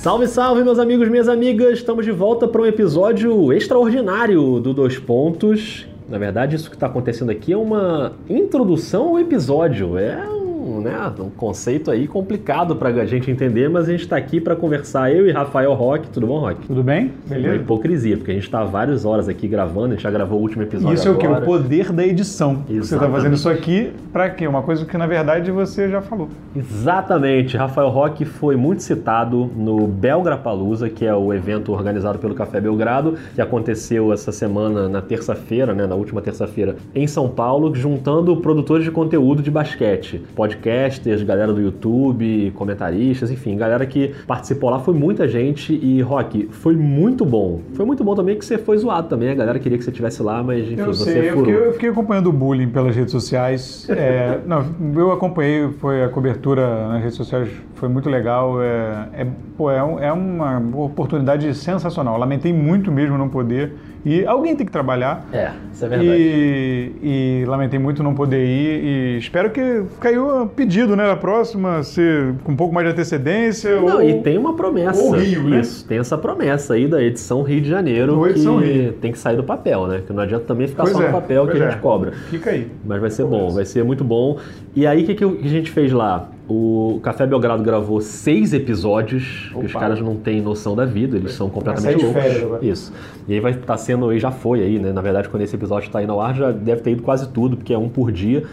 Salve, salve, meus amigos, minhas amigas! Estamos de volta para um episódio extraordinário do Dois Pontos. Na verdade, isso que está acontecendo aqui é uma introdução ao episódio. É um, né, um conceito aí complicado para a gente entender, mas a gente está aqui para conversar. Eu e Rafael Roque. Tudo bom, Roque? Tudo bem? Beleza? É uma hipocrisia, porque a gente está várias horas aqui gravando, a gente já gravou o último episódio. Isso agora. é o que? O poder da edição. Exatamente. Você está fazendo isso aqui para quê? Uma coisa que na verdade você já falou. Exatamente. Rafael Roque foi muito citado no Belgra Palusa, que é o evento organizado pelo Café Belgrado, que aconteceu essa semana na terça-feira, né, na última terça-feira, em São Paulo, juntando produtores de conteúdo de basquete, podcasters, galera do YouTube, comentaristas, enfim, galera que participou lá. Foi muita gente e, Roque, foi muito bom. Foi muito bom também que você foi zoado também. A galera queria que você estivesse lá, mas enfim, Eu você sei, eu furou. fiquei, eu fiquei acompanhando o bullying pelas redes sociais. É, não, eu acompanhei, foi a cobertura nas redes sociais, foi muito legal. É, é, pô, é, um- é uma oportunidade sensacional. Lamentei muito mesmo não poder. E alguém tem que trabalhar. É, isso é verdade. E, e lamentei muito não poder ir. E espero que caiu pedido, né? Na próxima, ser com um pouco mais de antecedência. Não, ou... e tem uma promessa. ou Rio, né? Isso, tem essa promessa aí da edição Rio de Janeiro Ou que edição Rio. tem que sair do papel, né? Que não adianta também ficar Pois só é, no papel que pois a é. gente cobra. Fica aí. Mas vai ser bom, vai ser muito bom. E aí, o que, que a gente fez lá? O Café Belgrado gravou seis episódios, que os Opa. caras não têm noção da vida, eles são completamente loucos. férias. Isso. E aí vai estar sendo, e já foi aí, né? Na verdade, quando esse episódio está indo ao ar, já deve ter ido quase tudo, porque é um por dia.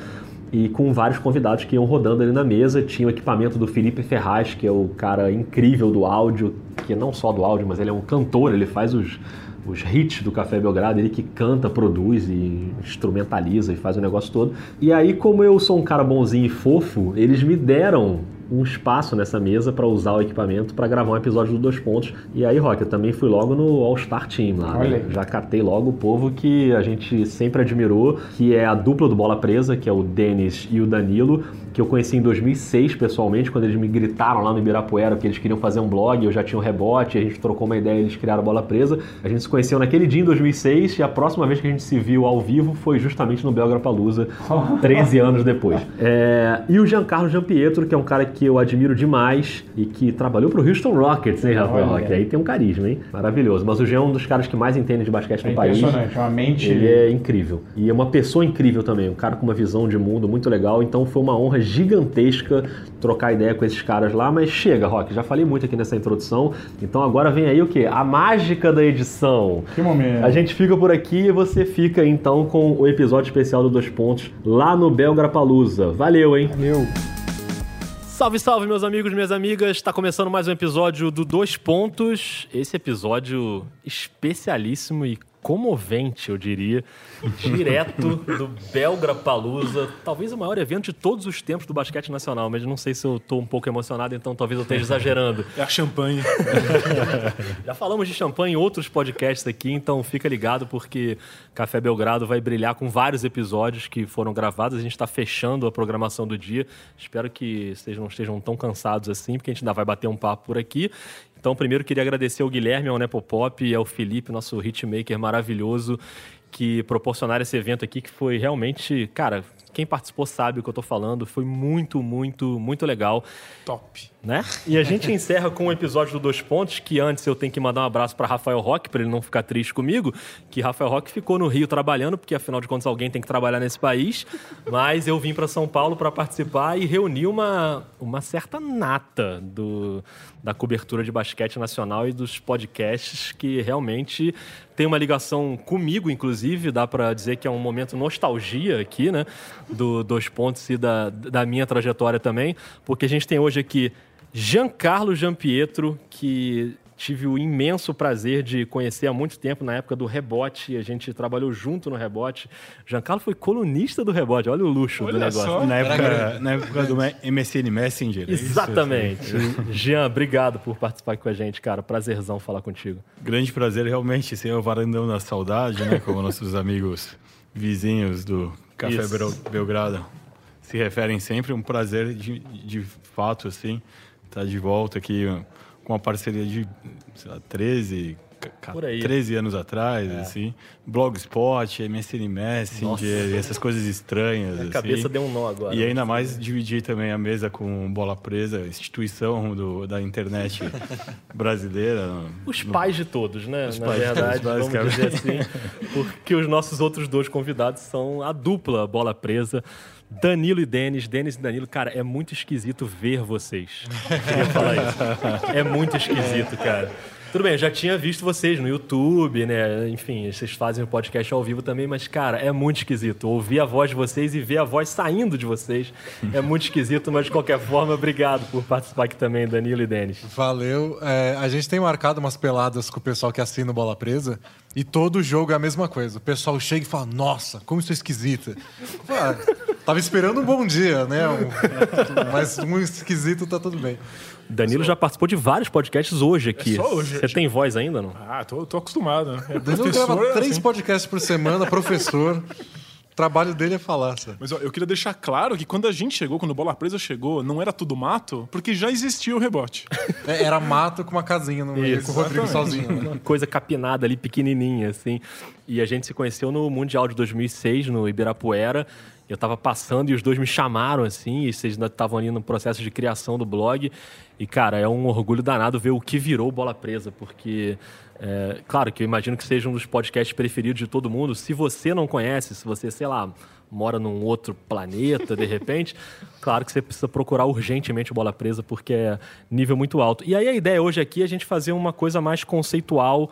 E com vários convidados que iam rodando ali na mesa. Tinha o equipamento do Felipe Ferraz, que é o cara incrível do áudio, que não só do áudio, mas ele é um cantor, ele faz os, os hits do Café Belgrado, ele que canta, produz e instrumentaliza e faz o negócio todo. E aí, como eu sou um cara bonzinho e fofo, eles me deram um espaço nessa mesa para usar o equipamento para gravar um episódio do Dois Pontos. E aí, Rock, eu também fui logo no All Star Team lá. Né? Já catei logo o povo que a gente sempre admirou, que é a dupla do Bola Presa, que é o Denis e o Danilo, que eu conheci em 2006 pessoalmente, quando eles me gritaram lá no Ibirapuera que eles queriam fazer um blog, eu já tinha um rebote, a gente trocou uma ideia, eles criaram a Bola Presa. A gente se conheceu naquele dia em 2006 e a próxima vez que a gente se viu ao vivo foi justamente no Belgra Palusa, 13 anos depois. É, e o Giancarlo Giampietro, que é um cara que eu admiro demais e que trabalhou pro Houston Rockets, hein, Rafael? Olha. Que aí tem um carisma, hein? Maravilhoso. Mas o Jean é um dos caras que mais entende de basquete É no país. impressionante, é uma mente. Ele é incrível. E é uma pessoa incrível também, um cara com uma visão de mundo muito legal. Então foi uma honra gigantesca trocar ideia com esses caras lá. Mas chega, Rock, já falei muito aqui nessa introdução. Então agora vem aí o quê? A mágica da edição. Que momento. A gente fica por aqui e você fica então com o episódio especial do Dois Pontos lá no Belgra Palusa. Valeu, hein? Valeu. Salve, salve, meus amigos, minhas amigas. Está começando mais um episódio do Dois Pontos. Esse episódio especialíssimo e comovente, eu diria, direto do Belgra Palusa, talvez o maior evento de todos os tempos do basquete nacional, mas não sei se eu estou um pouco emocionado, então talvez eu esteja exagerando. É a champanhe. Já falamos de champanhe em outros podcasts aqui, então fica ligado porque Café Belgrado vai brilhar com vários episódios que foram gravados. A gente está fechando a programação do dia. Espero que vocês não estejam tão cansados assim, porque a gente ainda vai bater um papo por aqui. Então, primeiro queria agradecer ao Guilherme, ao Nepopop e ao Felipe, nosso hitmaker maravilhoso, que proporcionaram esse evento aqui, que foi realmente, cara, quem participou sabe o que eu tô falando, foi muito, muito, muito legal Top. né? E a gente encerra com o episódio do Dois Pontos, que antes eu tenho que mandar um abraço para Rafael Roque, para ele não ficar triste comigo, que Rafael Roque ficou no Rio trabalhando, porque afinal de contas alguém tem que trabalhar nesse país, mas eu vim para São Paulo para participar e reunir uma, uma certa nata do, da cobertura de basquete nacional e dos podcasts que realmente tem uma ligação comigo, inclusive, dá para dizer que é um momento nostalgia aqui, né? Do Dois Pontos e da, da minha trajetória também, porque a gente tem hoje aqui Giancarlo Giampietro, que tive o imenso prazer de conhecer há muito tempo, na época do Rebote, a gente trabalhou junto no Rebote. Giancarlo foi colunista do Rebote, olha o luxo do Olha negócio. só. Na época, na época do MSN Messenger. é isso? Exatamente. Jean, obrigado por participar aqui com a gente, cara. Prazerzão falar contigo. Grande prazer, realmente, ser o varandão da saudade, né? Como nossos amigos vizinhos do Café Isso. Bel- Belgrado se referem sempre. Um prazer de, de fato, assim, estar de volta aqui com uma parceria de, sei lá, 13, Por aí. 13 anos atrás, assim. Blogspot, MSN Messenger, essas coisas estranhas. A assim. cabeça deu um nó agora. E ainda mais dividir também a mesa com Bola Presa, instituição do, da internet brasileira. Os pais de todos, né? Na pais de verdade, todos, vamos dizer assim. Porque os nossos outros dois convidados são a dupla Bola Presa. Danilo e Denis, Denis e Danilo, cara, é muito esquisito ver vocês. Eu queria falar isso. É muito esquisito, cara. Tudo bem, eu já tinha visto vocês no YouTube, né? Enfim, vocês fazem o podcast ao vivo também, mas, cara, é muito esquisito. Ouvir a voz de vocês e ver a voz saindo de vocês é muito esquisito, mas de qualquer forma, obrigado por participar aqui também, Danilo e Denis. Valeu. É, a gente tem marcado umas peladas com o pessoal que assina o Bola Presa e todo jogo é a mesma coisa. O pessoal chega e fala: Nossa, como isso é esquisita. Ah, tava esperando um bom dia, né? Um- mas um esquisito tá tudo bem. Danilo já participou de vários podcasts hoje aqui. É só hoje. Você tem voz ainda, não? Ah, tô, tô acostumado. né? É Danilo grava três assim. podcasts por semana, professor. O trabalho dele é falar, sabe? Mas ó, eu queria deixar claro que quando a gente chegou, quando o Bola Presa chegou, não era tudo mato, porque já existia o rebote. É, Era mato com uma casinha no meio, com o Rodrigo sozinho. né? Uma coisa capinada ali, pequenininha, assim. E a gente se conheceu no Mundial de 2006, no Ibirapuera. Eu tava passando e os dois me chamaram, assim, e vocês ainda estavam ali no processo de criação do blog. E, cara, é um orgulho danado ver o que virou Bola Presa, porque, é, claro que eu imagino que seja um dos podcasts preferidos de todo mundo. Se você não conhece, se você, sei lá, mora num outro planeta, de repente, claro que você precisa procurar urgentemente Bola Presa, porque é nível muito alto. E aí a ideia hoje aqui é a gente fazer uma coisa mais conceitual.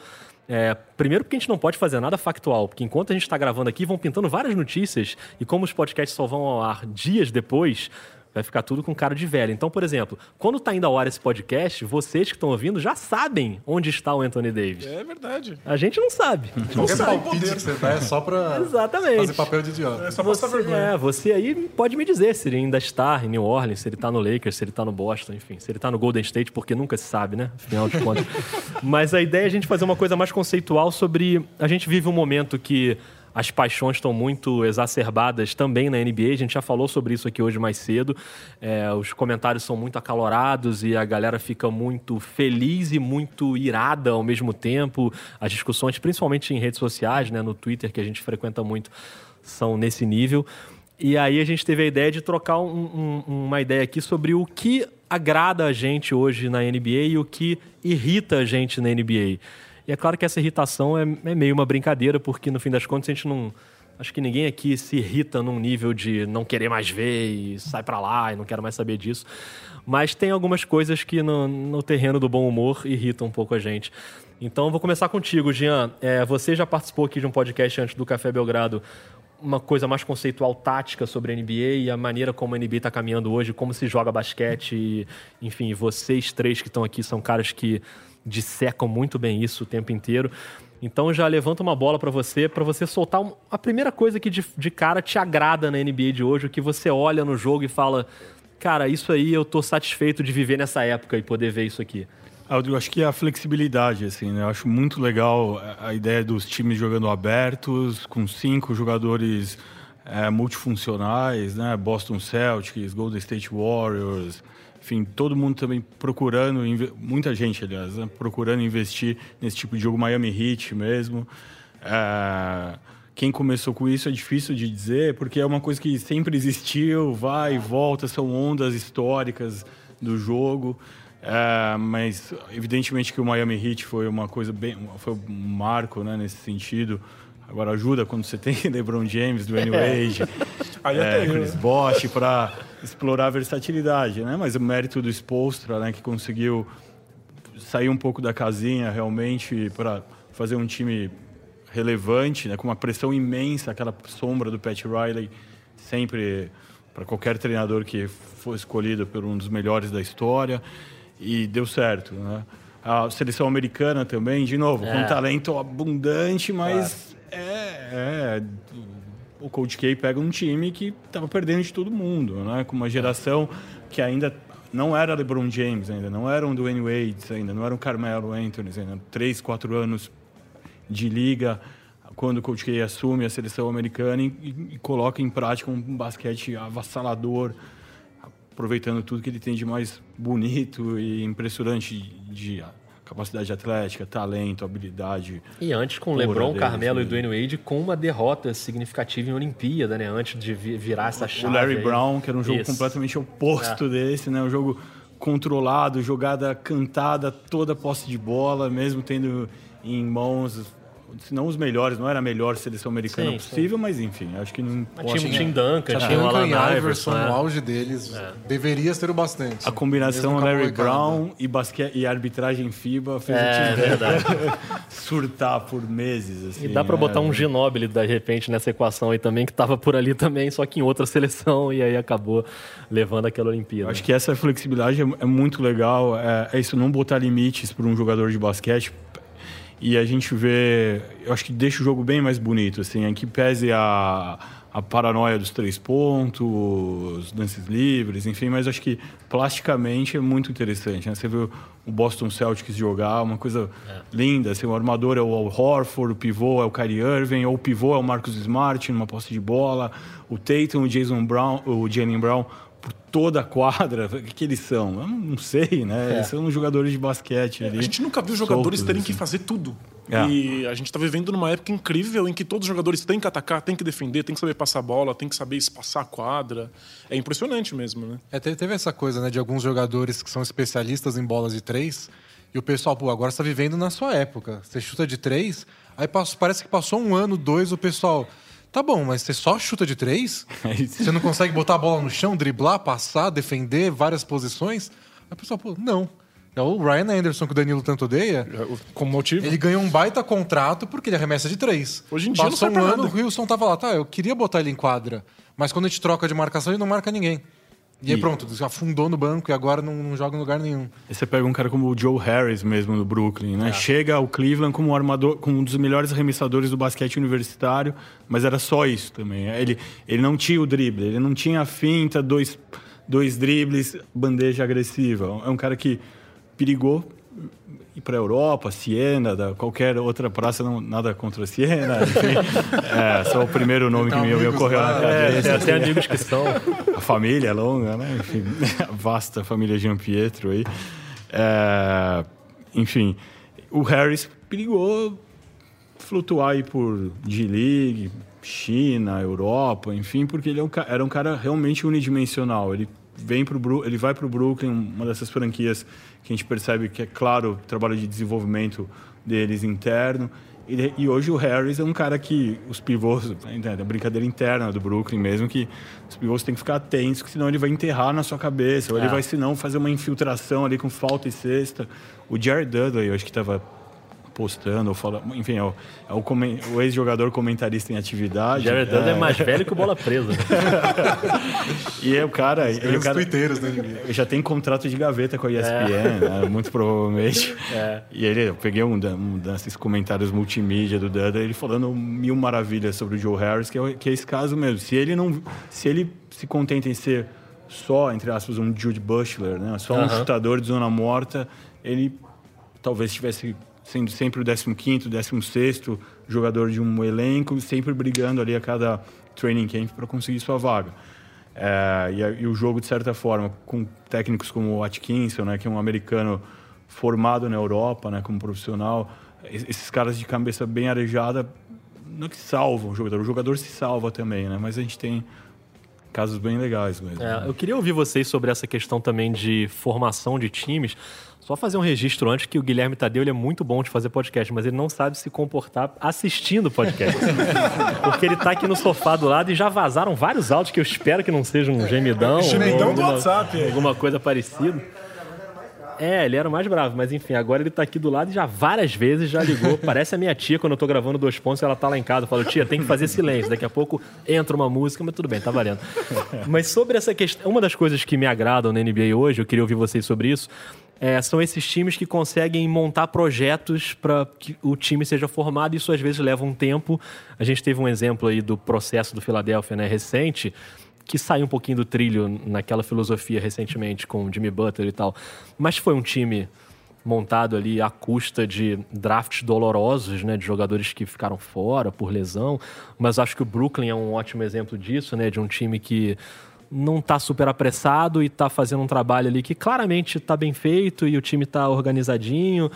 É, primeiro porque a gente não pode fazer nada factual, porque enquanto a gente está gravando aqui, vão pintando várias notícias, e como os podcasts só vão ao ar dias depois, vai ficar tudo com cara de velho. Então, por exemplo, quando está indo ao ar esse podcast, vocês que estão ouvindo já sabem onde está o Anthony Davis. É verdade. A gente não sabe. Qualquer sabe palpite que você dá é só pra Exatamente. fazer papel de idiota. É só Você, vergonha. é, você aí pode me dizer se ele ainda está em New Orleans, se ele está no Lakers, se ele está no Boston, enfim, se ele está no Golden State, porque nunca se sabe, né? Afinal de contas. Mas a ideia é a gente fazer uma coisa mais conceitual sobre. A gente vive um momento que as paixões estão muito exacerbadas também na NBA. A gente já falou sobre isso aqui hoje mais cedo. É, os comentários são muito acalorados e a galera fica muito feliz e muito irada ao mesmo tempo. As discussões, principalmente em redes sociais, né, no Twitter, que a gente frequenta muito, são nesse nível. E aí a gente teve a ideia de trocar um- um- uma ideia aqui sobre o que agrada a gente hoje na NBA e o que irrita a gente na NBA. E é claro que essa irritação é, é meio uma brincadeira, porque no fim das contas a gente não. Acho que ninguém aqui se irrita num nível de não querer mais ver e sai pra lá e não quero mais saber disso. Mas tem algumas coisas que no, no terreno do bom humor irritam um pouco a gente. Então vou começar contigo, Jean. É, você já participou aqui de um podcast antes do Café Belgrado uma coisa mais conceitual, tática sobre a NBA e a maneira como a NBA está caminhando hoje, como se joga basquete. E, enfim, vocês três que estão aqui são caras que dissecam muito bem isso o tempo inteiro. Então já levanta uma bola para você, para você soltar um- a primeira coisa que de, de cara te agrada na NBA de hoje, o que você olha no jogo e fala, cara, isso aí eu tô satisfeito de viver nessa época e poder ver isso aqui. Eu acho que é a flexibilidade, assim, né? Eu acho muito legal a- a ideia dos times jogando abertos, com cinco jogadores é, multifuncionais, né? Boston Celtics, Golden State Warriors, enfim, todo mundo também procurando, muita gente, aliás, né? procurando investir nesse tipo de jogo, Miami Heat mesmo. É, quem começou com isso é difícil de dizer, porque é uma coisa que sempre existiu, vai e volta, são ondas históricas do jogo. É, mas evidentemente que o Miami Heat foi uma coisa bem, foi um marco, né, nesse sentido. Agora ajuda quando você tem LeBron James, Dwayne Wade, é, até eu, Chris né? Bosh para explorar a versatilidade, né? Mas o mérito do Spolstra, né, que conseguiu sair um pouco da casinha realmente para fazer um time relevante, né, com uma pressão imensa, aquela sombra do Pat Riley, sempre para qualquer treinador que for escolhido por um dos melhores da história, e deu certo. Né? A seleção americana também, de novo, com É. talento abundante, mas é, é, o Coach K pega um time que estava perdendo de todo mundo, né? com uma geração que ainda não era LeBron James ainda, não eram Dwayne Wade ainda, não eram Carmelo Anthony ainda, três, quatro anos de liga quando o Coach K assume a seleção americana e, e- coloca em prática um basquete avassalador, aproveitando tudo que ele tem de mais bonito e impressionante de capacidade atlética, talento, habilidade. E antes com LeBron, deles, Carmelo e? Dwayne Wade com uma derrota significativa em Olimpíada, né? Antes de vi- virar essa chave. O Larry aí. Brown, que era um jogo Isso. completamente oposto desse, né? Um jogo controlado, jogada cantada, toda posse de bola, mesmo tendo em mãos, se não os melhores, não era a melhor seleção americana Sim, possível, mas enfim, acho que não. Tinha o Tim Duncan, tinha o Duncan Alan Iverson. Iverson no né? auge deles. Deveria ser o bastante. A combinação Larry. Brown e, basque... e arbitragem FIBA fez É, o time verdade. surtar por meses. Assim, E dá pra né? botar um Ginóbili, de repente, nessa equação aí também, que tava por ali também, só que em outra seleção, e aí acabou levando aquela Olimpíada. Acho que essa flexibilidade é, é muito legal. É, é isso, não botar limites para um jogador de basquete. E a gente vê, eu acho que deixa o jogo bem mais bonito, assim, em que pese a, a paranoia dos três pontos, lances livres, enfim, mas acho que plasticamente é muito interessante. Né? Você vê o Boston Celtics jogar, uma coisa linda. Assim, o armador é o Al Horford, o pivô é o Kyrie Irving, ou o pivô é o Marcus Smart numa posse de bola, o Tatum, o Jason Brown, o Jalen Brown toda a quadra. O que, que eles são? Eu não sei, né? Eles são jogadores de basquete ali. A gente nunca viu jogadores soltos, terem assim. que fazer tudo. É. E a gente tá vivendo numa época incrível em que todos os jogadores têm que atacar, têm que defender, têm que saber passar a bola, têm que saber espaçar a quadra. É impressionante mesmo, né? É, te- teve essa coisa, né, de alguns jogadores que são especialistas em bolas de três, e o pessoal, pô, agora você tá vivendo na sua época. Você chuta de três, aí parece que passou um ano, dois, o pessoal. Tá bom, mas você só chuta de três? É. Você não consegue botar a bola no chão, driblar, passar, defender várias posições? Aí o pessoal, pô, não. É o Ryan Anderson, que o Danilo tanto odeia. Como motivo. Ele ganhou um baita contrato porque ele arremessa de três. Hoje em dia não Passou serve um ano, nada. o Wilson tava lá, tá, eu queria botar ele em quadra, mas quando a gente troca de marcação, ele não marca ninguém. E aí E- pronto, afundou no banco e agora não, não joga em lugar nenhum. Aí você pega um cara como o Joe Harris mesmo no Brooklyn, É. né? Chega ao Cleveland como um armador, como um dos melhores arremessadores do basquete universitário, mas era só isso também. Ele, ele não tinha o drible, ele não tinha a finta, dois, dois dribles, bandeja agressiva. É um cara que perigou ir para a Europa, Siena, da, qualquer outra praça, não, nada contra Siena, enfim. é, só o primeiro nome que me, me ocorreu lá, na É, cabeça. tem até amigos que são. A família é longa, né? Enfim, a vasta família Jean Pietro aí. É, enfim, o Harris perigou flutuar aí por G-League, China, Europa, enfim, porque ele é um era um cara realmente unidimensional. Ele vem pro ele vai para o Brooklyn, uma dessas franquias que a gente percebe que é claro o trabalho de desenvolvimento deles interno. E, e hoje o Harris é um cara que os pivôs, a brincadeira interna do Brooklyn mesmo, que os pivôs têm que ficar atentos, que senão ele vai enterrar na sua cabeça, ou ele É. vai, se não, fazer uma infiltração ali com falta e cesta. O Jared Dudley, eu acho que estava postando, ou falando, enfim, é o, é o, comen- o ex-jogador comentarista em atividade. Jared Dudley é mais velho que o Bola Presa. E é o cara, ele é o cara NBA. já tem contrato de gaveta com a ESPN, né, muito provavelmente. É. E ele, eu peguei um, um desses comentários multimídia do Dudley, ele falando mil maravilhas sobre o Joe Harris, que é, que é esse caso mesmo. Se ele não, se ele se contenta em ser só, entre aspas, um Jude Bushler, né, só um Aham. chutador de zona morta, ele talvez estivesse sendo sempre o 15º, 16º jogador de um elenco, sempre brigando ali a cada training camp para conseguir sua vaga. É, e, e o jogo, de certa forma, com técnicos como o Atkinson, né, que é um americano formado na Europa né, como profissional, es- esses caras de cabeça bem arejada não que salvam o jogador, o jogador se salva também, né? mas a gente tem casos bem legais mesmo. É, eu queria ouvir vocês sobre essa questão também de formação de times. Só fazer um registro antes que o Guilherme Tadeu ele é muito bom de fazer podcast, mas ele não sabe se comportar assistindo podcast. Porque ele tá aqui no sofá do lado e já vazaram vários áudios que eu espero que não seja um gemidão. Gemidão do WhatsApp. Alguma coisa parecida. É, ele era o mais bravo, mas enfim, agora ele tá aqui do lado e já várias vezes já ligou. Parece a minha tia quando eu tô gravando dois pontos, ela tá lá em casa. Eu falo, tia, tem que fazer silêncio. Daqui a pouco entra uma música, mas tudo bem, tá valendo. Mas sobre essa questão, uma das coisas que me agradam na NBA hoje, eu queria ouvir vocês sobre isso, é, são esses times que conseguem montar projetos para que o time seja formado. Isso às vezes leva um tempo. A gente teve um exemplo aí do processo do Philadelphia, né, recente, que saiu um pouquinho do trilho naquela filosofia recentemente com o Jimmy Butler e tal. Mas foi um time montado ali à custa de drafts dolorosos, né, de jogadores que ficaram fora por lesão. Mas acho que o Brooklyn é um ótimo exemplo disso, né, de um time que não tá super apressado e tá fazendo um trabalho ali que claramente tá bem feito e o time tá organizadinho.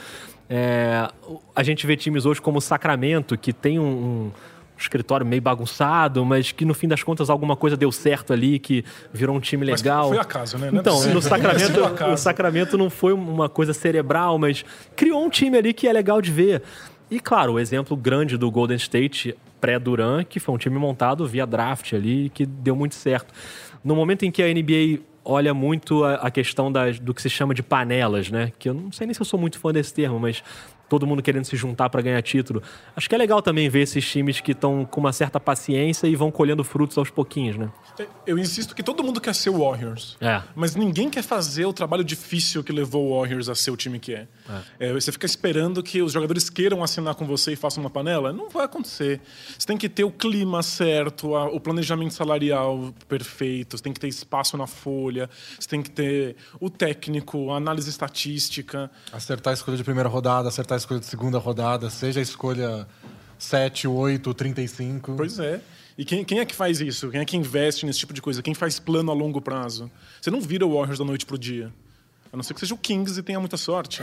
É, a gente vê times hoje como o Sacramento, que tem um, um escritório meio bagunçado, mas que no fim das contas alguma coisa deu certo ali, que virou um time Mas legal. foi acaso, né? Não é Então, possível. no Sacramento, o Sacramento não foi uma coisa cerebral, mas criou um time ali que é legal de ver. E claro, o exemplo grande do Golden State pré-Duran, que foi um time montado via draft ali, que deu muito certo. No momento em que a NBA olha muito a, a questão das, do que se chama de panelas, né? Que eu não sei nem se eu sou muito fã desse termo, mas todo mundo querendo se juntar para ganhar título. Acho que é legal também ver esses times que estão com uma certa paciência e vão colhendo frutos aos pouquinhos, né? Eu insisto que todo mundo quer ser o Warriors. É. Mas ninguém quer fazer o trabalho difícil que levou o Warriors a ser o time que é. É, você fica esperando que os jogadores queiram assinar com você e façam uma panela? Não vai acontecer. Você tem que ter o clima certo, a- o planejamento salarial perfeito, você tem que ter espaço na folha, você tem que ter o técnico, a análise estatística. Acertar a escolha de primeira rodada, acertar a escolha de segunda rodada, seja a escolha 7, 8, 35. Pois é. E quem, quem é que faz isso? Quem é que investe nesse tipo de coisa? Quem faz plano a longo prazo? Você não vira o Warriors da noite pro dia. A não ser que seja o Kings e tenha muita sorte.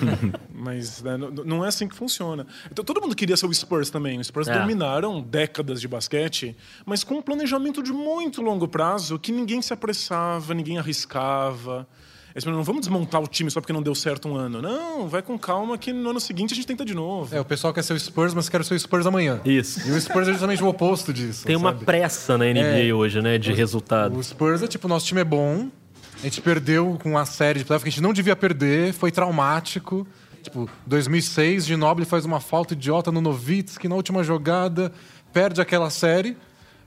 Mas né, não é assim que funciona. Então, todo mundo queria ser o Spurs também. Os Spurs É. dominaram décadas de basquete, mas com um planejamento de muito longo prazo que ninguém se apressava, ninguém arriscava. Eles falaram, não vamos desmontar o time só porque não deu certo um ano. Não, vai com calma que no ano seguinte a gente tenta de novo. É, o pessoal quer ser o Spurs, mas quer ser o Spurs amanhã. Isso. E o Spurs é justamente o oposto disso. Tem uma sabe? pressa na NBA É. hoje, né? De resultado. O Spurs é tipo, nosso time é bom, a gente perdeu com a série de playoff que a gente não devia perder, foi traumático. Tipo, 2006, Ginobili faz uma falta idiota no Novitsky na última jogada, perde aquela série,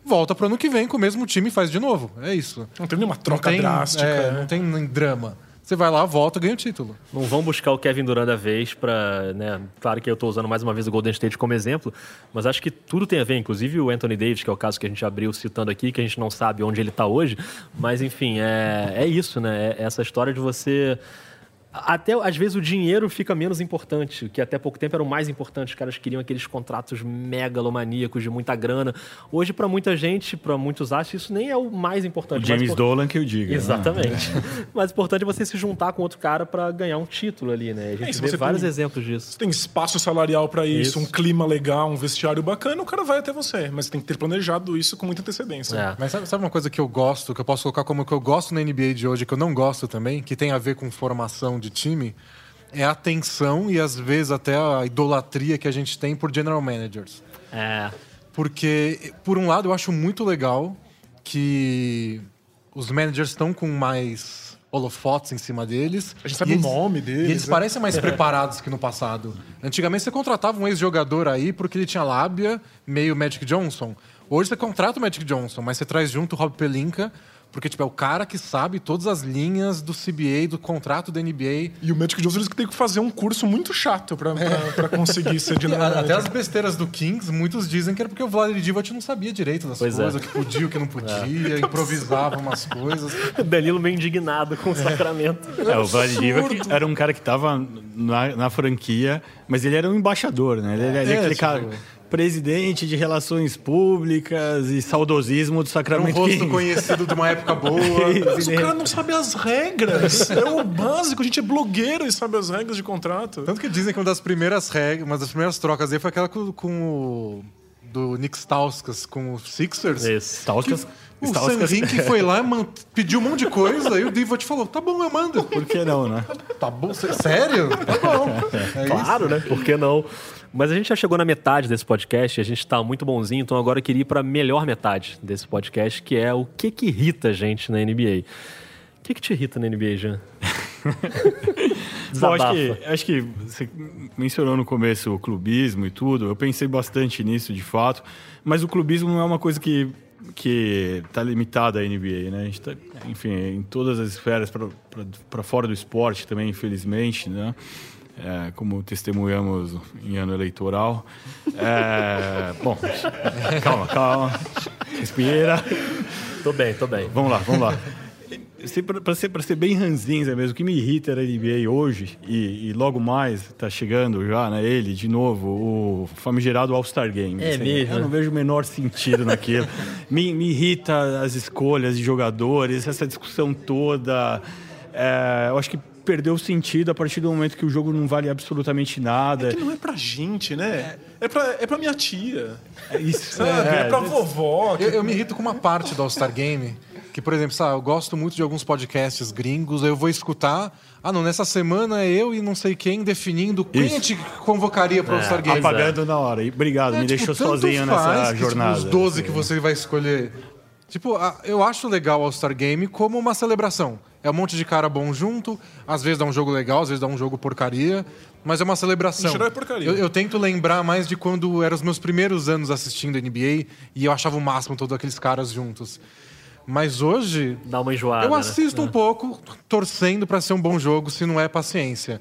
volta pro ano que vem com o mesmo time e faz de novo. É isso. Não tem nenhuma Não troca tem, drástica. é, né? não tem nem drama. Você vai lá, volta, ganha o título. Não vão buscar o Kevin Durant da vez para, né? Claro que eu estou usando mais uma vez o Golden State como exemplo, mas acho que tudo tem a ver, inclusive o Anthony Davis, que é o caso que a gente abriu citando aqui, que a gente não sabe onde ele está hoje, mas enfim, é, é isso, né? É essa história de você até às vezes o dinheiro fica menos importante, que até pouco tempo era o mais importante. Os caras queriam aqueles contratos megalomaníacos de muita grana. Hoje, para muita gente, para muitos acham, isso nem é o mais importante. O James Dolan que eu diga. né? Exatamente. O mais importante é você se juntar com outro cara para ganhar um título ali, né? A É, gente se vê você vários tem- exemplos disso. Você tem espaço salarial para isso, Isso. um clima legal, um vestiário bacana, o cara vai até você. Mas você tem que ter planejado isso com muita antecedência. É. Mas sabe, sabe uma coisa que eu gosto, que eu posso colocar como que eu gosto na NBA de hoje, que eu não gosto também, que tem a ver com formação de time? É a atenção e às vezes até a idolatria que a gente tem por general managers. É. Porque, por um lado, eu acho muito legal que os managers estão com mais holofotes em cima deles. A gente sabe E o eles- nome deles, E eles né? parecem mais preparados que no passado. Antigamente você contratava um ex-jogador aí porque ele tinha lábia, meio Magic Johnson. Hoje você contrata o Magic Johnson, mas você traz junto o Rob Pelinka, porque tipo, é o cara que sabe todas as linhas do CBA, do contrato da NBA. E o Magic Johnson diz que tem que fazer um curso muito chato pra, pra, pra conseguir ser general Até as besteiras do Kings, muitos dizem que era porque o Vladir Divac não sabia direito das Pois é. coisas, o que podia, o que não podia, improvisava umas coisas. Danilo meio indignado com o Sacramento. É, o Vladiva que era um cara que estava na, na franquia, mas ele era um embaixador, né? Ele era ele é É, aquele tipo- cara presidente de relações públicas e saudosismo do Era um Sacramento rosto Kings. conhecido de uma época boa. Mas o cara não sabe as regras. É o básico. A gente é blogueiro e sabe as regras de contrato. Tanto que dizem que uma das primeiras regras, uma das primeiras trocas aí foi aquela com, com o. do Nick Stauskas com o Sixers. Esse. Stauskas, O Stauskas- Sanrink foi lá, pediu um monte de coisa, aí o Divac falou: tá bom, eu mando. Por que não, né? Tá bom, sé- sério? Tá bom. É isso. Claro, né? Por que não? Mas a gente já chegou na metade desse podcast, a gente tá muito bonzinho, então agora eu queria ir pra melhor metade desse podcast, que é o que que irrita a gente na NBA. O que que te irrita na NBA, Jean? Bom, acho que, acho que você mencionou no começo o clubismo e tudo. Eu pensei bastante nisso, de fato. Mas o clubismo não é uma coisa que que está limitada à NBA, né? A gente tá, enfim, em todas as esferas para fora do esporte também, infelizmente, né? É, como testemunhamos em ano eleitoral. É, bom, calma, calma. Respira. Tô bem, tô bem. Vamos lá, vamos lá. Pra ser, pra ser bem ranzinza mesmo, o que me irrita na NBA hoje, e, e logo mais tá chegando já, né? Ele, de novo, o famigerado All-Star Game. É mesmo, Eu não vejo o menor sentido naquilo. me, me irrita as escolhas de jogadores, essa discussão toda. É, eu acho que perdeu o sentido a partir do momento que o jogo não vale absolutamente nada. Que não é pra gente, né? É pra, é pra minha tia. É isso. Sabe? É, é, pra vovó. que- Eu, eu me irrito com uma parte do All-Star Game. Que, por exemplo, sabe, eu gosto muito de alguns podcasts gringos, aí eu vou escutar. Ah, não, nessa semana é eu e não sei quem definindo quem Isso. a gente convocaria para o All-Star Game. apagando na hora. E Obrigado, É, me tipo, deixou sozinho faz nessa que, jornada. Tipo, os 12 que assim. você vai escolher. Tipo, eu acho legal o All-Star Game como uma celebração. É um monte de cara bom junto, às vezes dá um jogo legal, às vezes dá um jogo porcaria, mas é uma celebração. Em geral é porcaria. Eu, eu tento lembrar mais de quando eram os meus primeiros anos assistindo NBA e eu achava o máximo todos aqueles caras juntos. Mas hoje, Dá uma enjoada. eu né? assisto um pouco, torcendo para ser um bom jogo, se não é paciência.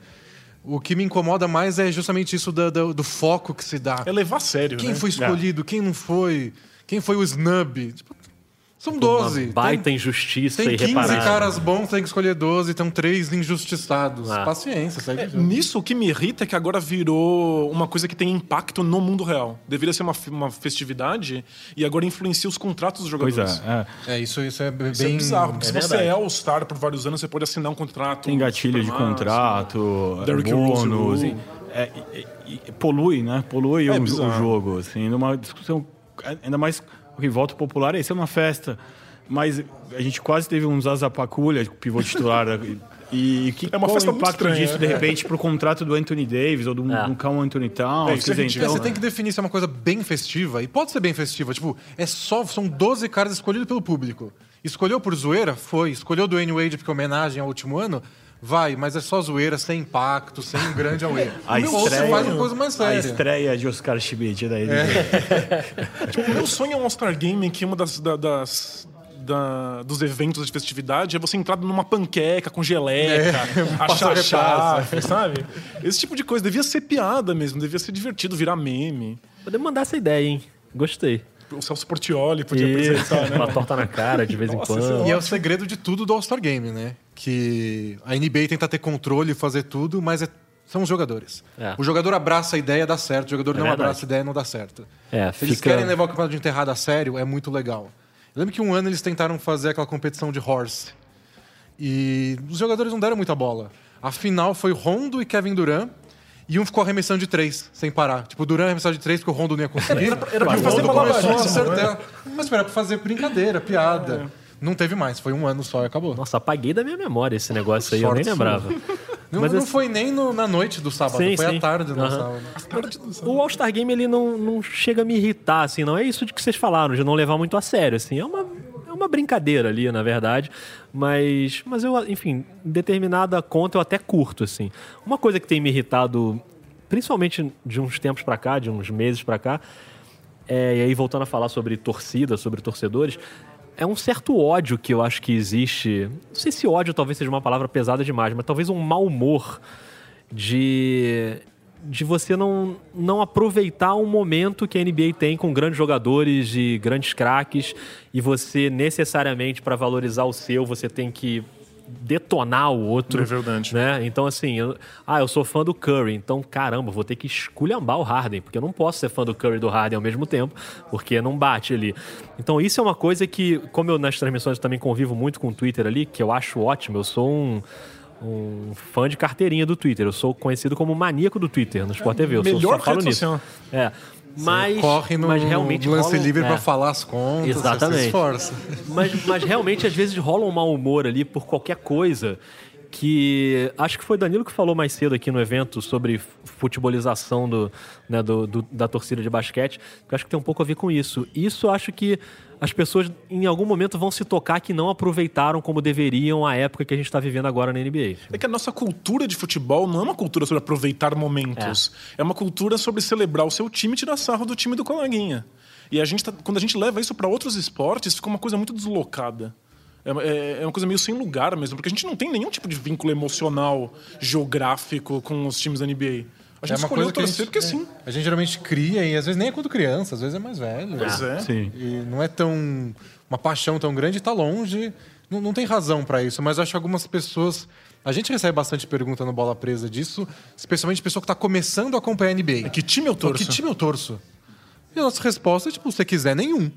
O que me incomoda mais é justamente isso da- da- do foco que se dá. É levar a sério, Quem né? foi escolhido, quem não foi, quem foi o snub. Tipo, são 12. Uma baita tem, injustiça tem 15 irreparável. caras bons, tem que escolher 12, então três injustiçados. Ah. Paciência, segue jogo. Nisso, o que me irrita é que agora virou uma coisa que tem impacto no mundo real. Deveria ser uma, uma festividade e agora influencia os contratos dos Pois jogadores. é, é. É, isso, isso é bem... Isso é bizarro, porque é se você é All-Star por vários anos, você pode assinar um contrato. Tem gatilho de contrato, Derrick bônus. Rule. e- é, e- e- polui, né? Polui É o, o jogo. Assim, numa discussão. Ainda mais o que voto popular isso é uma festa. Mas a gente quase teve um Zazapaculha, pivô titular. E que, É uma qual festa o impacto estranha, disso, de né? repente, pro contrato do Anthony Davis ou do, É. do Cal Anthony Towns? É, isso Quer é dizer, ridículo. É, então, você tem que definir se é uma coisa bem festiva, e pode ser bem festiva. Tipo, é só, são 12 caras escolhidos pelo público. Escolheu por zoeira? Foi. Escolheu do Wade porque é homenagem ao último ano? Vai, mas é só zoeira, sem impacto, sem um grande away. A Ou você estreia, faz uma coisa mais a séria. estreia de Oscar Schmidt daí. O meu sonho é um All-Star Game em que uma das, da- das- da- dos eventos de festividade é você entrar numa panqueca com geleca, achar passa chave, sabe? Esse tipo de coisa devia ser piada mesmo, devia ser divertido, virar meme. Podemos mandar essa ideia, hein? Gostei. O Celso Portioli podia Isso, apresentar, né? uma torta na cara de vez em Nossa, quando. E é o segredo de tudo do All-Star Game, né? Que a NBA tenta ter controle e fazer tudo, mas é- são os jogadores. É. O jogador abraça a ideia, dá certo. O jogador não verdade. abraça a ideia, não dá certo. É, Se eles fica- querem levar o campeonato de enterrada a sério, é muito legal. Eu lembro que um ano eles tentaram fazer aquela competição de horse. E os jogadores não deram muita bola. A final foi Rondo e Kevin Durant. E um ficou arremessando de três, sem parar. Tipo, o Durant arremessava de três porque o Rondo não ia conseguir. era pra E o fazer Rondo começou a acertar. Mas era pra fazer brincadeira, piada. Não teve mais, foi um ano só e acabou. Nossa, apaguei da minha memória esse negócio aí, eu nem lembrava. Não, Mas não assim- foi nem no- na noite do sábado, Sim, foi sim. à tarde no Aham. sábado. O All-Star Game, ele não, não chega a me irritar, assim, não é isso de que vocês falaram, de não levar muito a sério, assim, é uma, é uma brincadeira ali, na verdade, mas, mas eu, enfim, determinada conta eu até curto, assim. Uma coisa que tem me irritado, principalmente de uns tempos pra cá, de uns meses pra cá, é, e aí voltando a falar sobre torcida, sobre torcedores, é um certo ódio que eu acho que existe. Não sei se ódio talvez seja uma palavra pesada demais, mas talvez um mau humor de de você não, não aproveitar um momento que a NBA tem com grandes jogadores e grandes craques e você necessariamente para valorizar o seu você tem que detonar o outro. É verdade. Né? Então, assim, eu- ah, eu sou fã do Curry, então, caramba, vou ter que esculhambar o Harden, porque eu não posso ser fã do Curry e do Harden ao mesmo tempo, porque não bate ali. Então, isso é uma coisa que, como eu nas transmissões também convivo muito com o Twitter ali, que eu acho ótimo, eu sou um. Um fã de carteirinha do Twitter. Eu sou conhecido como maníaco do Twitter no Sport TV. Eu sou, melhor só falo nisso. social. É. Mas, Corre no mas realmente lance rola livre é. pra falar as contas, Exatamente. você se esforça. Mas, mas realmente, às vezes, rola um mau humor ali por qualquer coisa que... Acho que foi Danilo que falou mais cedo aqui no evento sobre futebolização do, né, do- do- da torcida de basquete, que acho que tem um pouco a ver com isso. Isso acho que as pessoas, em algum momento, vão se tocar que não aproveitaram como deveriam a época que a gente está vivendo agora na NBA. É que a nossa cultura de futebol não é uma cultura sobre aproveitar momentos. É, uma cultura sobre celebrar o seu time e tirar sarro do time do coleguinha. E a gente tá- quando a gente leva isso para outros esportes, fica uma coisa muito deslocada. É, é- é uma coisa meio sem lugar mesmo, porque a gente não tem nenhum tipo de vínculo emocional, geográfico com os times da NBA. A gente escolheu que a torcer gente, porque é, sim. a gente geralmente cria, e às vezes nem é quando criança, às vezes é mais velho. Pois é. Sim. E não é tão. uma paixão tão grande e tá longe Não, não tem razão pra isso, mas acho que algumas pessoas. A gente recebe bastante pergunta no Bola Presa disso, especialmente pessoa que tá começando a acompanhar a NBA. Que time eu Então, torço? Que time eu torço? E a nossa resposta é, tipo, se você quiser, nenhum.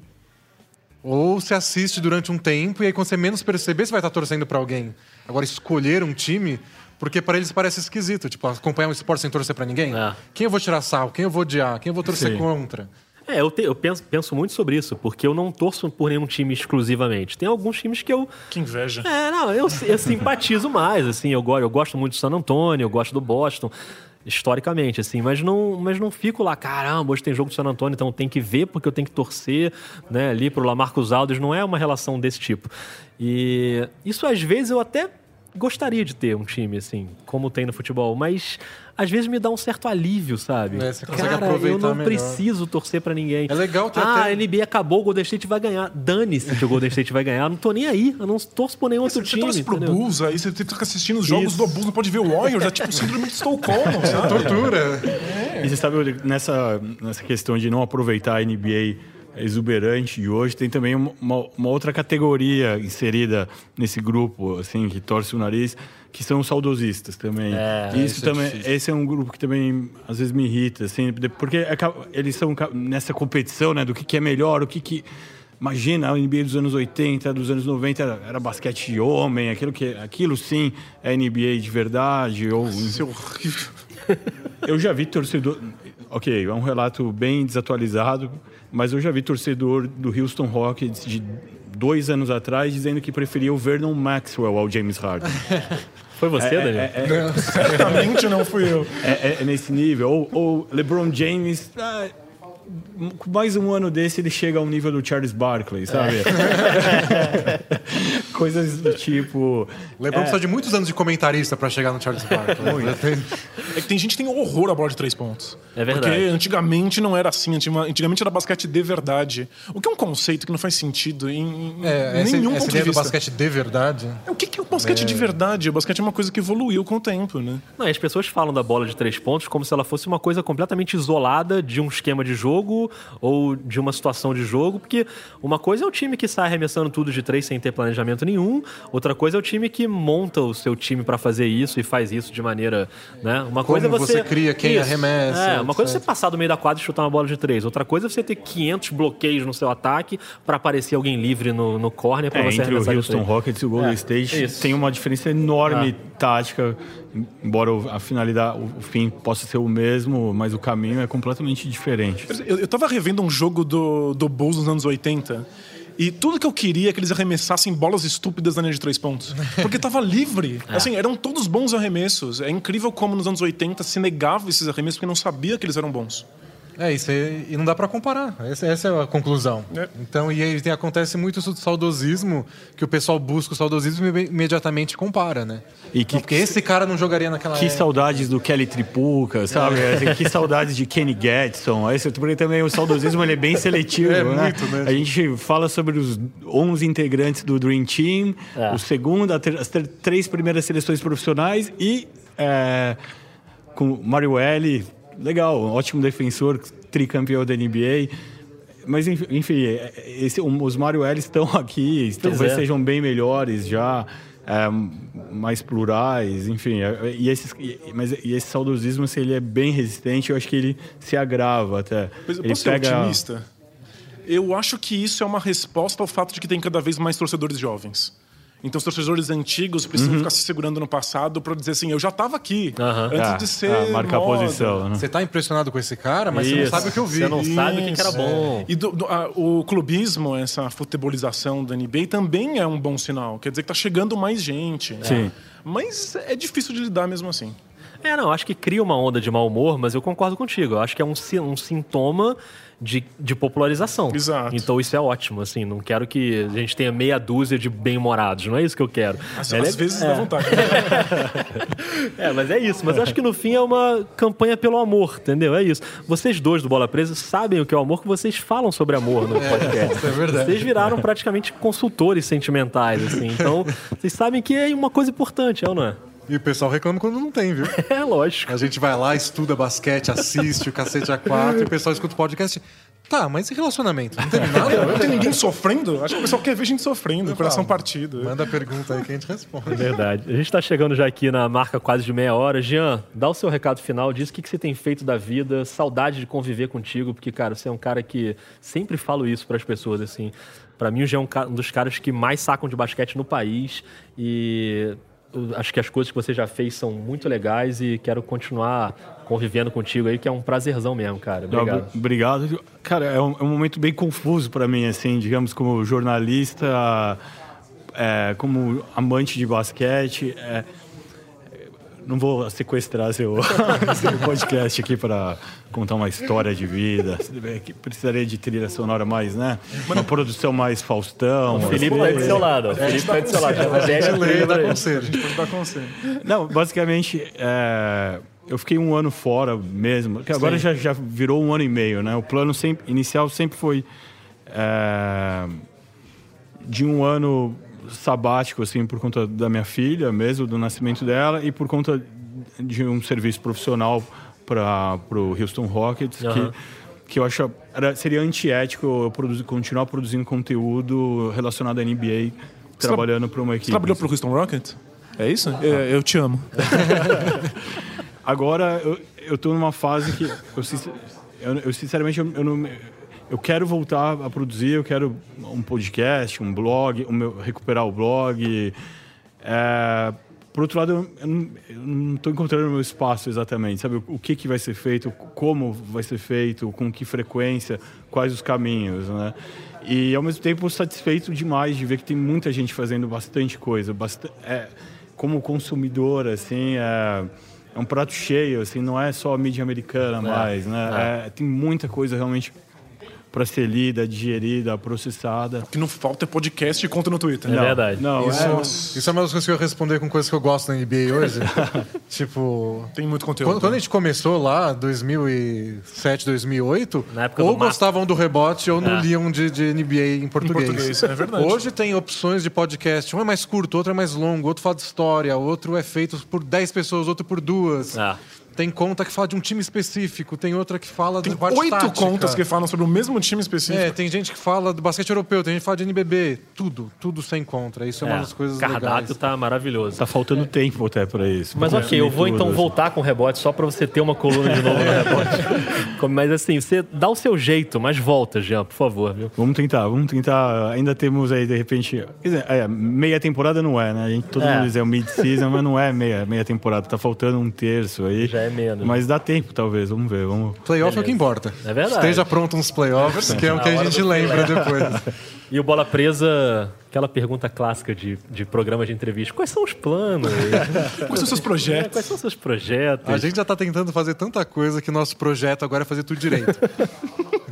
Ou você assiste durante um tempo e aí quando você menos perceber, você vai estar torcendo pra alguém. Agora, escolher um time, porque pra eles parece esquisito. Tipo, acompanhar um esporte sem torcer pra ninguém. É. Quem eu vou tirar sal? Quem eu vou odiar? Quem eu vou torcer Sim. contra? É, eu, te- eu penso, penso muito sobre isso, porque eu não torço por nenhum time exclusivamente. Tem alguns times que eu. Que inveja. É, não, eu, eu simpatizo mais, assim, eu, eu gosto muito do San Antonio, eu gosto do Boston, historicamente, assim, mas não, mas não fico lá, caramba, hoje tem jogo do San Antonio, então tem que ver porque eu tenho que torcer, né, ali pro Lamarcus Aldridge, não é uma relação desse tipo. E isso às vezes eu até gostaria de ter um time, assim, como tem no futebol, mas às vezes me dá um certo alívio, sabe? É, você consegue Cara, eu aproveitar não melhor. preciso torcer pra ninguém. É legal ter Ah, até- a NBA acabou, o Golden State vai ganhar. Dane-se que o Golden State vai ganhar. Eu não tô nem aí. Eu não torço por nenhum outro Você time. torce pro? Bulls, aí você fica assistindo os jogos Isso. do Bulls, não pode ver o Warriors, é tipo síndrome de Estocolmo, sabe? Tortura. E você sabe, nessa, nessa questão de não aproveitar a NBA exuberante de hoje, tem também uma, uma outra categoria inserida nesse grupo, assim, que torce o nariz, que são os saudosistas também. É, isso, é também, difícil. esse é um grupo que também às vezes me irrita, assim, porque eles são nessa competição, né, do que, que é melhor, o que que Imagina a NBA dos anos 80, dos anos 90 era, era basquete de homem, aquilo que aquilo sim é NBA de verdade ou Isso é horrível. eu já vi torcedor. Ok, é um relato bem desatualizado, mas eu já vi torcedor do Houston Rockets de dois anos atrás dizendo que preferia o Vernon Maxwell ao James Harden. Foi você, Daniel? Certamente não fui eu. É, é- é nesse nível. Ou, ou LeBron James. ah, com mais um ano desse, ele chega ao nível do Charles Barkley, sabe? Coisas do tipo. LeBron precisa de muitos anos de comentarista pra chegar no Charles Barkley. É que tem gente que tem horror à bola de três pontos. É verdade. Porque antigamente não era assim. Antigamente era basquete de verdade. O que é um conceito que não faz sentido em, em É, essa, nenhum essa ponto de ideia do vista. basquete de verdade. O que que é o basquete de verdade? O basquete é uma coisa que evoluiu com o tempo, né? Não, e as pessoas falam da bola de três pontos como se ela fosse uma coisa completamente isolada de um esquema de jogo ou de uma situação de jogo, porque uma coisa é o time que sai arremessando tudo de três sem ter planejamento nenhum, outra coisa é o time que monta o seu time pra fazer isso e faz isso de maneira, né? Uma coisa é Como você você cria quem Isso. arremessa, É, uma coisa é você passar do meio da quadra e chutar uma bola de três, outra coisa é você ter 500 bloqueios no seu ataque pra aparecer alguém livre no, no corner pra É, você entre o Houston. Rockets e o Golden É, State isso. tem uma diferença enorme tática, embora o- a finalidade, o fim possa ser o mesmo, mas o caminho é completamente diferente. Eu, eu tava revendo um jogo do, do Bulls nos anos 80. E tudo que eu queria é que eles arremessassem bolas estúpidas na linha de três pontos. Porque tava livre. Assim, eram todos bons arremessos. É incrível como nos anos 80 se negava esses arremessos porque não sabia que eles eram bons. É, isso aí, e não dá pra comparar. Essa, essa é a conclusão. É. Então, e aí tem, acontece muito isso do saudosismo, que o pessoal busca o saudosismo e imediatamente compara, né? E que- Não, porque esse cara não jogaria naquela Que época. saudades do Kelly Tripuca, sabe? Assim, que saudades de Kenny Getson. Esse, porque também o saudosismo ele é bem seletivo. É, né? muito mesmo. A gente fala sobre os 11 integrantes do Dream Team, É. o segundo, as três primeiras seleções profissionais e é, com o Mario L. Legal, ótimo defensor, tricampeão da NBA. Mas enfim, enfim, é, esse- os Mario L estão aqui, talvez é. sejam bem melhores já, é, mais plurais, enfim. é, E, esses, e- mas e esse saudosismo, se ele é bem resistente, eu acho que ele se agrava até. Eu ele posso ser otimista? Eu acho que isso é uma resposta ao fato de que tem cada vez mais torcedores jovens. Então os torcedores antigos precisam ficar se segurando no passado para dizer assim, eu já estava aqui, Aham. antes Ah, de ser ah, marcar moda. a posição. Né? Você tá impressionado com esse cara, mas você não Isso. sabe o que eu vi. Você não sabe quem que era Isso. bom. E do- do- a- o clubismo, essa futebolização da NBA também é um bom sinal. Quer dizer que tá chegando mais gente. Sim. Mas é difícil de lidar mesmo assim. É, não, acho que cria uma onda de mau humor, mas eu concordo contigo. Eu acho que é um, um sintoma de, de popularização. Exato. Então isso é ótimo, assim. Não quero que a gente tenha meia dúzia de bem-humorados. Não é isso que eu quero. Às, É às le- vezes é. dá vontade. É, mas é isso. Mas eu acho que no fim é uma campanha pelo amor, entendeu? É isso. Vocês dois do Bola Presa sabem o que é o amor, que vocês falam sobre amor no podcast. isso é verdade. Vocês viraram praticamente consultores sentimentais, assim. Então, vocês sabem que é uma coisa importante, é ou não é? E o pessoal reclama quando não tem, viu? É lógico. A gente vai lá, estuda basquete, assiste o cacete A4 e o pessoal escuta o podcast. Tá, mas e relacionamento? Não teve nada? Não tem ninguém sofrendo? Acho que o pessoal quer ver gente sofrendo, coração partido. Manda a pergunta aí que a gente É responde. verdade. A gente está chegando já aqui na marca quase de meia hora. Jean, dá o seu recado final, diz o que, que você tem feito da vida, saudade de conviver contigo, porque, cara, você é um cara que sempre falo isso para as pessoas, assim. Para mim, o Jean é um, dos caras que mais sacam de basquete no país e acho que as coisas que você já fez são muito legais e quero continuar convivendo contigo aí, que é um prazerzão mesmo, cara. Obrigado. Não, Obrigado. Cara, é um, é um momento bem confuso para mim, assim, digamos, como jornalista, é, como amante de basquete. é, não vou sequestrar seu, seu podcast aqui para contar uma história de vida. Que Precisaria de trilha sonora mais, né? Uma produção mais Faustão. O Felipe tá do seu lado. O Felipe tá aí do seu lado. A gente pega a lê e trilha dá pra ele. conselho. Pode dar conselho. Não, basicamente, é, eu fiquei um ano fora mesmo, que agora já, já virou um ano e meio, né? O plano sempre, inicial sempre foi é, de um ano sabático, assim, por conta da minha filha mesmo, do nascimento dela, e por conta de um serviço profissional para o Houston Rockets, Aham. que, que eu acho era, seria antiético eu produzir, continuar produzindo conteúdo relacionado à NBA, trabalhando para uma equipe. Você trabalhou pro Houston Rockets? É isso? É, eu te amo. Agora eu, eu tô numa fase que eu, eu, eu, sinceramente eu, eu não eu quero voltar a produzir, eu quero um podcast, um blog, o meu, recuperar o blog. É, por outro lado, eu, não- estou encontrando o meu espaço exatamente, sabe? O, que, que vai ser feito, como vai ser feito, com que frequência, quais os caminhos, né? E ao mesmo tempo satisfeito demais de ver que tem muita gente fazendo bastante coisa, bastante, é, como consumidor, assim, é, é um prato cheio, assim, não é só a mídia americana mais, né? É, tem muita coisa realmente para ser lida, digerida, processada. O que não falta é podcast e conta no Twitter. É verdade. Não, Isso, é, isso é uma das coisas que eu responder com coisas que eu gosto na NBA hoje. tipo, Tem muito conteúdo. Quando, quando a gente começou lá, 2007, 2008, Na época ou do gostavam do rebote ou não É. liam de, de NBA em português. português, é verdade. Hoje tem opções de podcast. Um é mais curto, outro é mais longo, outro fala de história, outro é feito por 10 pessoas, outro por duas. Ah. Tem conta que fala de um time específico, tem outra que fala Tem de parte oito tática. contas que falam sobre o mesmo time específico. É, tem gente que fala do basquete europeu, tem gente que fala de NBB, tudo, tudo você encontra. Isso é, uma das coisas o cardápio legais. tá maravilhoso. tá faltando tempo até para isso. Mas pra ok, eu vou então tudo, voltar com o rebote só pra você ter uma coluna de novo no rebote. Como- Mas assim, você dá o seu jeito, mas volta, Jean, por favor, viu? Vamos tentar, vamos tentar. Ainda temos aí, de repente. Quer dizer, é, meia temporada não é, né? A gente, todo É. mundo diz é o mid-season, mas não é meia, meia temporada. Tá faltando um terço aí. Já é menos. Mas dá tempo, talvez. Vamos ver. Vamos... Playoff é o que importa. É verdade. Esteja pronto uns playoffs, que é o que a gente lembra depois. E o Bola Presa, aquela pergunta clássica de, de programa de entrevista: quais são os planos? Quais são os seus É, projetos? quais são os seus projetos? A gente já tá tentando fazer tanta coisa que nosso projeto agora é fazer tudo direito.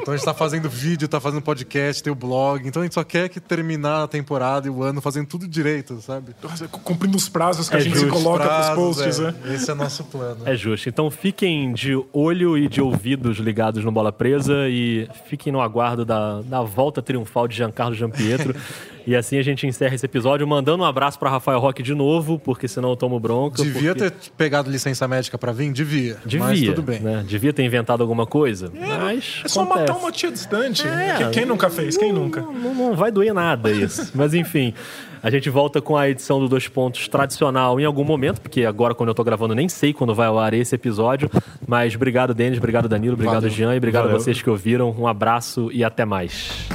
Então a gente tá fazendo vídeo, tá fazendo podcast, tem o blog. Então a gente só quer que terminar a temporada e o ano fazendo tudo direito, sabe? Cumprindo os prazos que É a gente se justo. coloca pros Prazos, posts, é. né? Esse é nosso plano. É justo. Então fiquem de olho e de ouvidos ligados no Bola Presa e fiquem no aguardo da, da volta triunfal de Giancarlo Giampietro. e assim a gente encerra esse episódio mandando um abraço para Rafael Roque de novo, porque senão eu tomo bronca. Devia porque... ter pegado licença médica pra vir? Devia. Devia, Mas tudo bem. né? Devia ter inventado alguma coisa, mas É só acontece. matar uma tia distante. É. Que- Quem nunca fez? Quem nunca? Não, não- não vai doer nada isso. Mas enfim, a gente volta com a edição do Dois Pontos tradicional em algum momento, porque agora, quando eu tô gravando, nem sei quando vai ao ar esse episódio. Mas obrigado, Denis, obrigado, Danilo, obrigado, Valeu. Jean, e obrigado Valeu. a vocês que ouviram. Um abraço e até mais.